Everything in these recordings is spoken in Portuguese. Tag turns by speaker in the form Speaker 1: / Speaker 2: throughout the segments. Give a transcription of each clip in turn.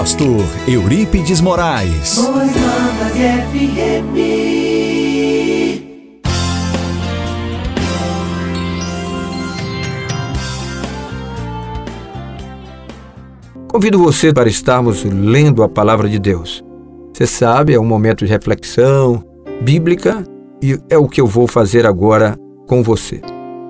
Speaker 1: pastor Eurípides Moraes.
Speaker 2: Convido você para estarmos lendo a palavra de Deus. Você sabe, é um momento de reflexão bíblica e é o que eu vou fazer agora com você.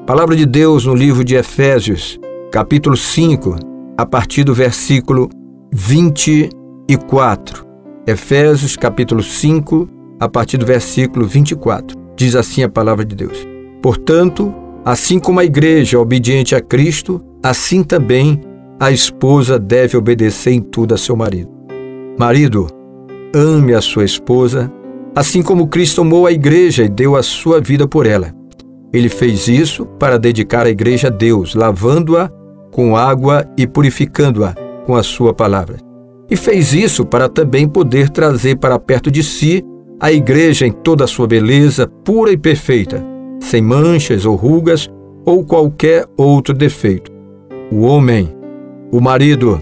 Speaker 2: Palavra de Deus no livro de Efésios, capítulo 5, a partir do versículo 24. Efésios, capítulo 5, a partir do versículo 24. Diz assim a palavra de Deus: Portanto, assim como a igreja é obediente a Cristo, assim também a esposa deve obedecer em tudo a seu marido. Marido, ame a sua esposa, assim como Cristo amou a igreja e deu a sua vida por ela. Ele fez isso para dedicar a igreja a Deus, lavando-a com água e purificando-a com a sua palavra. E fez isso para também poder trazer para perto de si a igreja em toda a sua beleza pura e perfeita, sem manchas ou rugas ou qualquer outro defeito. O homem, o marido,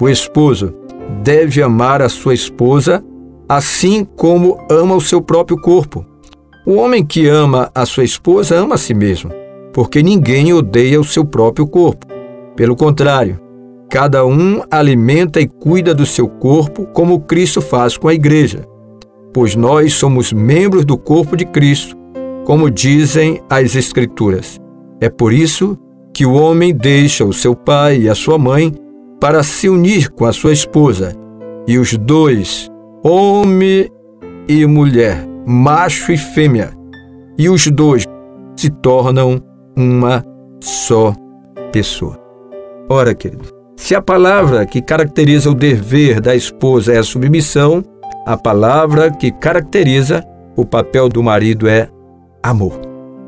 Speaker 2: o esposo, deve amar a sua esposa assim como ama o seu próprio corpo. O homem que ama a sua esposa ama a si mesmo, porque ninguém odeia o seu próprio corpo. Pelo contrário, cada um alimenta e cuida do seu corpo como Cristo faz com a igreja, pois nós somos membros do corpo de Cristo, como dizem as Escrituras. É por isso que o homem deixa o seu pai e a sua mãe para se unir com a sua esposa, e os dois homem e mulher, macho e fêmea, e os dois se tornam uma só pessoa. Ora, querido, se a palavra que caracteriza o dever da esposa é a submissão, a palavra que caracteriza o papel do marido é amor.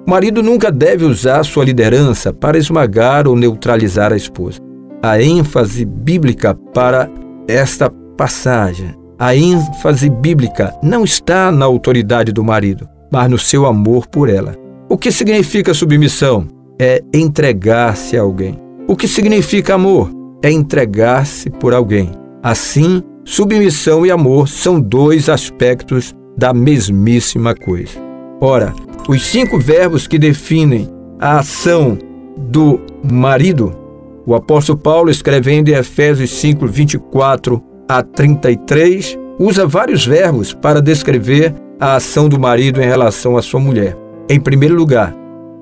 Speaker 2: O marido nunca deve usar sua liderança para esmagar ou neutralizar a esposa. A ênfase bíblica para esta passagem a ênfase bíblica não está na autoridade do marido, mas no seu amor por ela. O que significa submissão? É entregar-se a alguém. O que significa amor? É entregar-se por alguém. Assim, submissão e amor são dois aspectos da mesmíssima coisa. Ora, os cinco verbos que definem a ação do marido, o apóstolo Paulo, escrevendo em Efésios 5, 24 a 33, usa vários verbos para descrever a ação do marido em relação à sua mulher. Em primeiro lugar,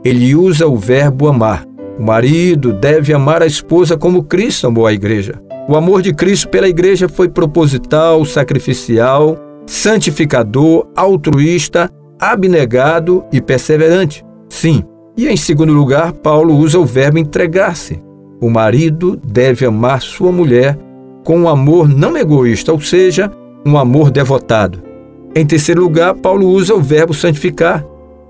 Speaker 2: ele usa o verbo amar. O marido deve amar a esposa como Cristo amou a igreja. O amor de Cristo pela igreja foi proposital, sacrificial, santificador, altruísta, abnegado e perseverante. Sim. E em segundo lugar, Paulo usa o verbo entregar-se. O marido deve amar sua mulher com um amor não egoísta, ou seja, um amor devotado. Em terceiro lugar, Paulo usa o verbo santificar.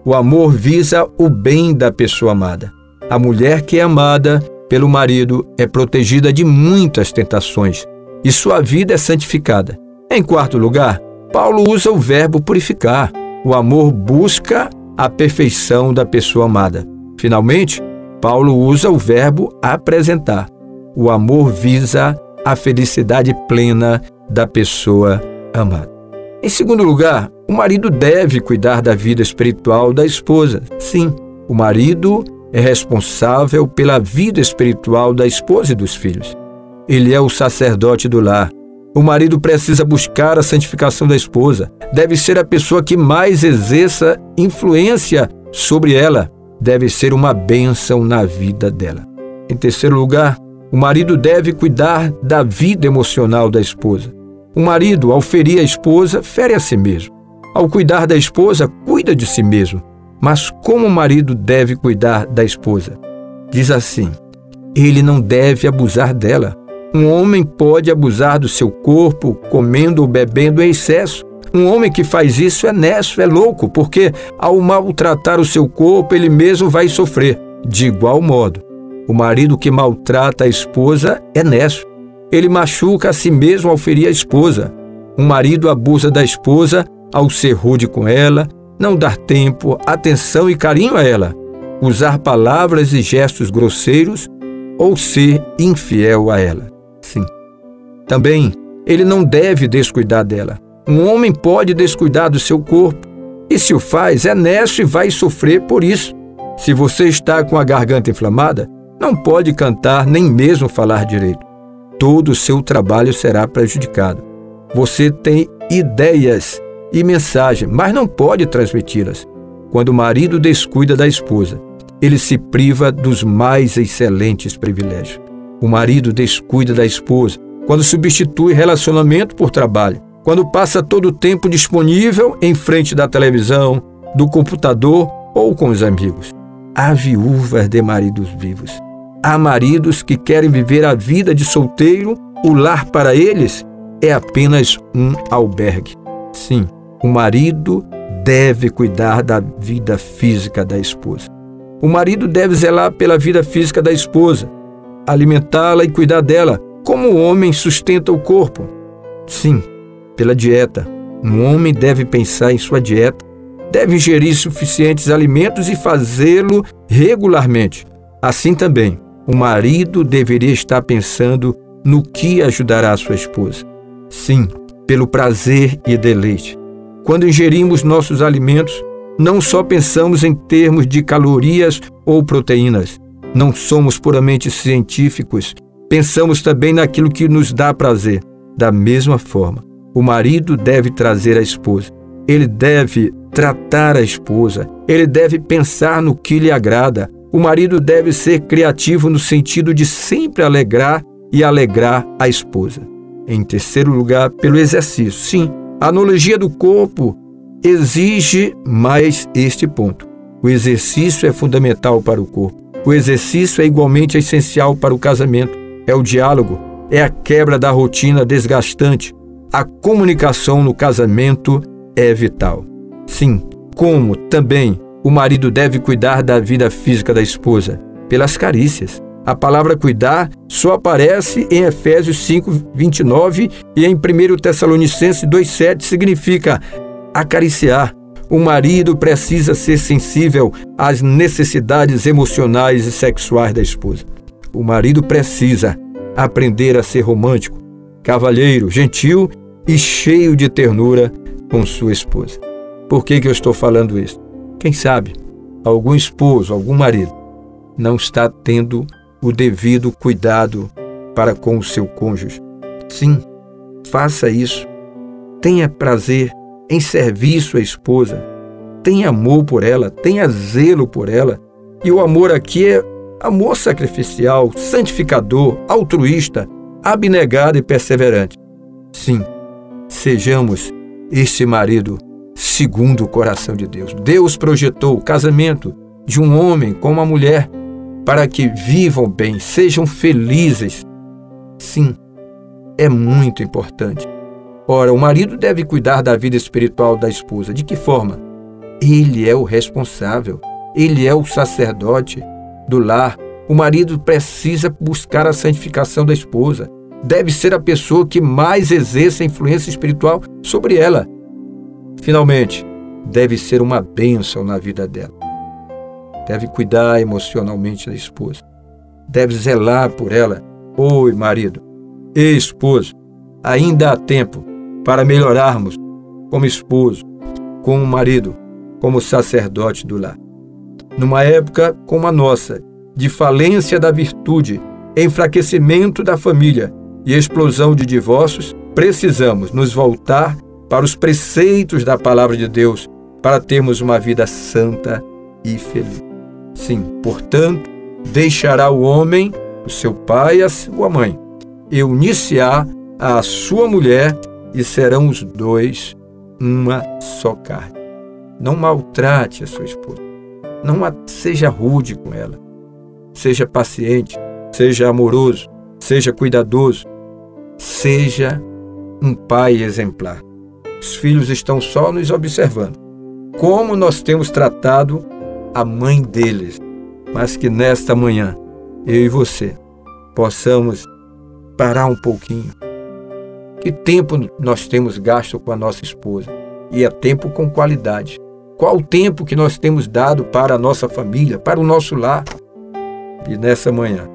Speaker 2: O amor visa o bem da pessoa amada. A mulher que é amada pelo marido é protegida de muitas tentações e sua vida é santificada. Em quarto lugar, Paulo usa o verbo purificar. O amor busca a perfeição da pessoa amada. Finalmente, Paulo usa o verbo apresentar. O amor visa a felicidade plena da pessoa amada. Em segundo lugar, o marido deve cuidar da vida espiritual da esposa. Sim, o marido é responsável pela vida espiritual da esposa e dos filhos. Ele é o sacerdote do lar. O marido precisa buscar a santificação da esposa. Deve ser a pessoa que mais exerça influência sobre ela. Deve ser uma bênção na vida dela. Em terceiro lugar, o marido deve cuidar da vida emocional da esposa. O marido, ao ferir a esposa, fere a si mesmo. Ao cuidar da esposa, cuida de si mesmo. Mas como o marido deve cuidar da esposa? Diz assim: ele não deve abusar dela. Um homem pode abusar do seu corpo comendo ou bebendo em excesso. Um homem que faz isso é necio, é louco, porque ao maltratar o seu corpo, ele mesmo vai sofrer. De igual modo, o marido que maltrata a esposa é necio. Ele machuca a si mesmo ao ferir a esposa. Um marido abusa da esposa ao ser rude com ela, não dar tempo, atenção e carinho a ela, usar palavras e gestos grosseiros ou ser infiel a ela. Sim. Também ele não deve descuidar dela. Um homem pode descuidar do seu corpo, e se o faz, é nesto e vai sofrer por isso. Se você está com a garganta inflamada, não pode cantar nem mesmo falar direito. Todo o seu trabalho será prejudicado. Você tem ideias e mensagem, mas não pode transmiti-las. Quando o marido descuida da esposa, ele se priva dos mais excelentes privilégios. O marido descuida da esposa quando substitui relacionamento por trabalho, quando passa todo o tempo disponível em frente da televisão, do computador ou com os amigos. Há viúvas de maridos vivos. Há maridos que querem viver a vida de solteiro, o lar para eles é apenas um albergue. Sim, o marido deve cuidar da vida física da esposa. O marido deve zelar pela vida física da esposa, alimentá-la e cuidar dela, como o homem sustenta o corpo. Sim, pela dieta. Um homem deve pensar em sua dieta, deve ingerir suficientes alimentos e fazê-lo regularmente. Assim também, o marido deveria estar pensando no que ajudará sua esposa. Sim, pelo prazer e deleite. Quando ingerimos nossos alimentos, não só pensamos em termos de calorias ou proteínas. Não somos puramente científicos. Pensamos também naquilo que nos dá prazer. Da mesma forma, o marido deve trazer a esposa. Ele deve tratar a esposa. Ele deve pensar no que lhe agrada. O marido deve ser criativo no sentido de sempre alegrar e alegrar a esposa. Em terceiro lugar, pelo exercício. Sim, a analogia do corpo exige mais este ponto. O exercício é fundamental para o corpo. O exercício é igualmente essencial para o casamento. É o diálogo, é a quebra da rotina desgastante. A comunicação no casamento é vital. Sim, como também o marido deve cuidar da vida física da esposa, pelas carícias. A palavra cuidar só aparece em Efésios 5, 29 e em 1 Tessalonicenses 2,7 significa acariciar. O marido precisa ser sensível às necessidades emocionais e sexuais da esposa. O marido precisa aprender a ser romântico, cavalheiro, gentil e cheio de ternura com sua esposa. Por que, que eu estou falando isso? Quem sabe algum esposo, algum marido não está tendo o devido cuidado para com o seu cônjuge. Sim, faça isso. Tenha prazer em servir sua esposa. Tenha amor por ela, tenha zelo por ela. E o amor aqui é amor sacrificial, santificador, altruísta, abnegado e perseverante. Sim, sejamos este marido segundo o coração de Deus. Deus projetou o casamento de um homem com uma mulher para que vivam bem, sejam felizes. Sim, é muito importante. Ora, o marido deve cuidar da vida espiritual da esposa. De que forma? Ele é o responsável, ele é o sacerdote do lar. O marido precisa buscar a santificação da esposa. Deve ser a pessoa que mais exerce a influência espiritual sobre ela. Finalmente, deve ser uma bênção na vida dela. Deve cuidar emocionalmente da esposa. Deve zelar por ela. Oi, marido. Ei, esposo. Ainda há tempo para melhorarmos como esposo, como marido, como sacerdote do lar. Numa época como a nossa, de falência da virtude, enfraquecimento da família e explosão de divórcios, precisamos nos voltar para os preceitos da palavra de Deus para termos uma vida santa e feliz. Sim, portanto, deixará o homem, o seu pai e a sua mãe, e unir-se-á à sua mulher e serão os dois uma só carne. Não maltrate a sua esposa. Não a, seja rude com ela. Seja paciente, seja amoroso, seja cuidadoso. Seja um pai exemplar. Os filhos estão só nos observando. Como nós temos tratado a mãe deles. Mas que nesta manhã, eu e você, possamos parar um pouquinho que tempo nós temos gasto com a nossa esposa? E é tempo com qualidade. Qual o tempo que nós temos dado para a nossa família, para o nosso lar? E nessa manhã,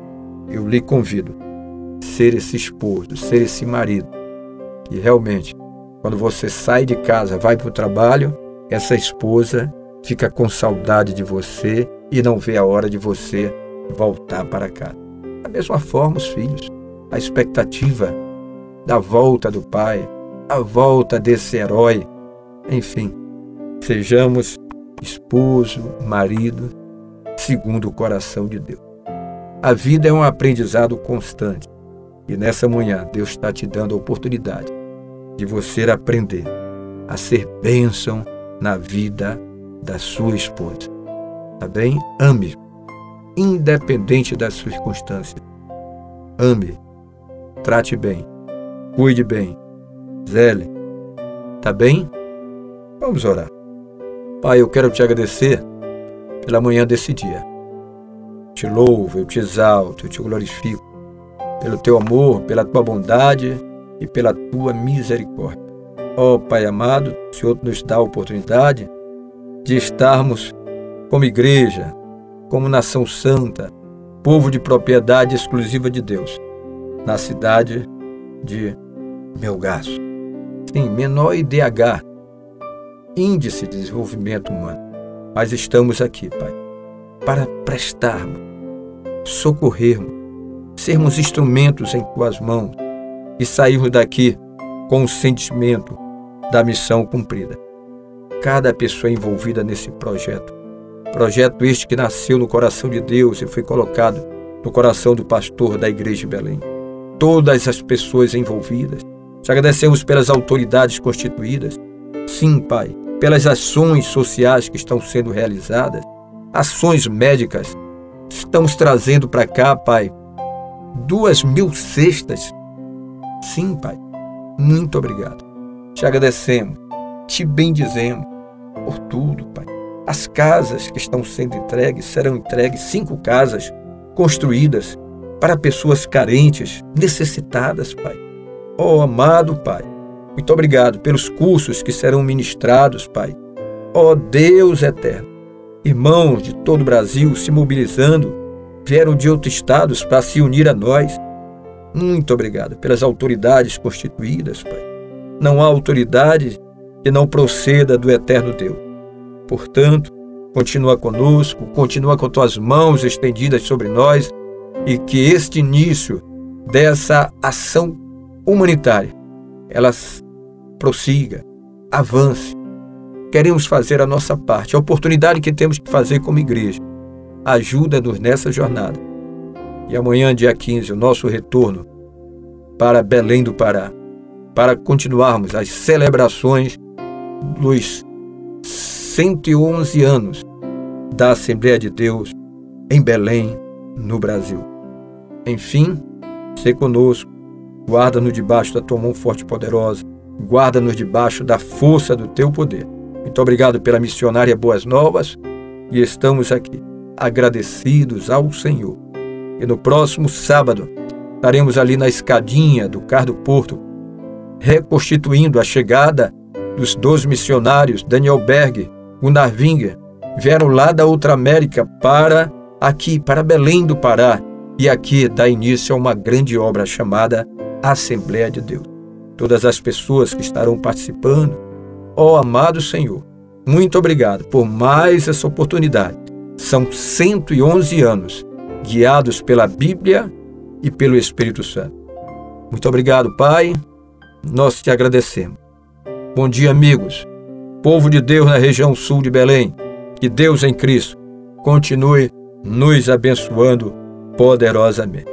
Speaker 2: eu lhe convido a ser esse esposo, ser esse marido, E realmente, quando você sai de casa, vai para o trabalho, essa esposa fica com saudade de você e não vê a hora de você voltar para casa. Da mesma forma, os filhos, a expectativa da volta do pai, a volta desse herói, enfim, sejamos esposo, marido, segundo o coração de Deus. A vida é um aprendizado constante e nessa manhã Deus está te dando a oportunidade de você aprender a ser bênção na vida da sua esposa. Tá bem? Ame, independente das circunstâncias. Ame, trate bem, cuide bem, zele. Tá bem? Vamos orar. Pai, eu quero te agradecer pela manhã desse dia. Te louvo, eu te exalto, eu te glorifico pelo teu amor, pela tua bondade e pela tua misericórdia. Ó oh, Pai amado, o Senhor nos dá a oportunidade de estarmos como igreja, como nação santa, povo de propriedade exclusiva de Deus, na cidade de Melgaço. Sim, menor IDH, Índice de Desenvolvimento Humano. Mas estamos aqui, Pai, para prestarmos, socorrermos, sermos instrumentos em Tuas mãos e sairmos daqui com o sentimento da missão cumprida. Cada pessoa envolvida nesse projeto, projeto este que nasceu no coração de Deus e foi colocado no coração do pastor da igreja de Belém. Todas as pessoas envolvidas. Te agradecemos pelas autoridades constituídas. Sim, Pai, pelas ações sociais que estão sendo realizadas, ações médicas. Estamos trazendo para cá, Pai, duas mil cestas. Sim, Pai. Muito obrigado. Te agradecemos, te bendizemos por tudo, Pai. As casas que estão sendo entregues serão entregues cinco casas construídas para pessoas carentes, necessitadas, Pai. Oh, amado Pai, muito obrigado pelos cursos que serão ministrados, Pai. Oh, Deus eterno, irmãos de todo o Brasil se mobilizando, vieram de outros estados para se unir a nós. Muito obrigado pelas autoridades constituídas, Pai não há autoridade que não proceda do eterno Deus. Portanto, continua conosco, continua com tuas mãos estendidas sobre nós e que este início dessa ação humanitária ela prossiga, avance. Queremos fazer a nossa parte, a oportunidade que temos que fazer como igreja. Ajuda-nos nessa jornada. E amanhã, dia 15, o nosso retorno para Belém do Pará para continuarmos as celebrações dos 111 anos da Assembleia de Deus em Belém, no Brasil. Enfim, se conosco, guarda-nos debaixo da tua mão forte e poderosa, guarda-nos debaixo da força do teu poder. Muito obrigado pela missionária Boas Novas e estamos aqui agradecidos ao Senhor. E no próximo sábado estaremos ali na escadinha do Car do Porto reconstituindo a chegada dos dois missionários, Daniel Berg, Gunnar Winger, vieram lá da Outra América para aqui, para Belém do Pará, e aqui dá início a uma grande obra chamada Assembleia de Deus. Todas as pessoas que estarão participando, ó amado Senhor, muito obrigado por mais essa oportunidade. São 111 anos guiados pela Bíblia e pelo Espírito Santo. Muito obrigado, Pai nós te agradecemos. Bom dia, amigos. Povo de Deus na região sul de Belém, que Deus em Cristo continue nos abençoando poderosamente.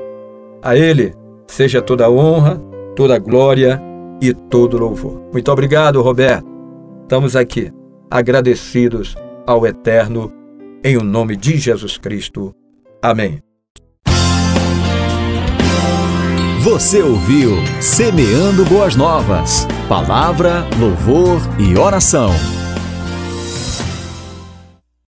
Speaker 2: A Ele seja toda honra, toda glória e todo louvor. Muito obrigado, Roberto. Estamos aqui agradecidos ao Eterno, em o nome de Jesus Cristo. Amém.
Speaker 1: Você ouviu Semeando Boas Novas. Palavra, louvor e oração.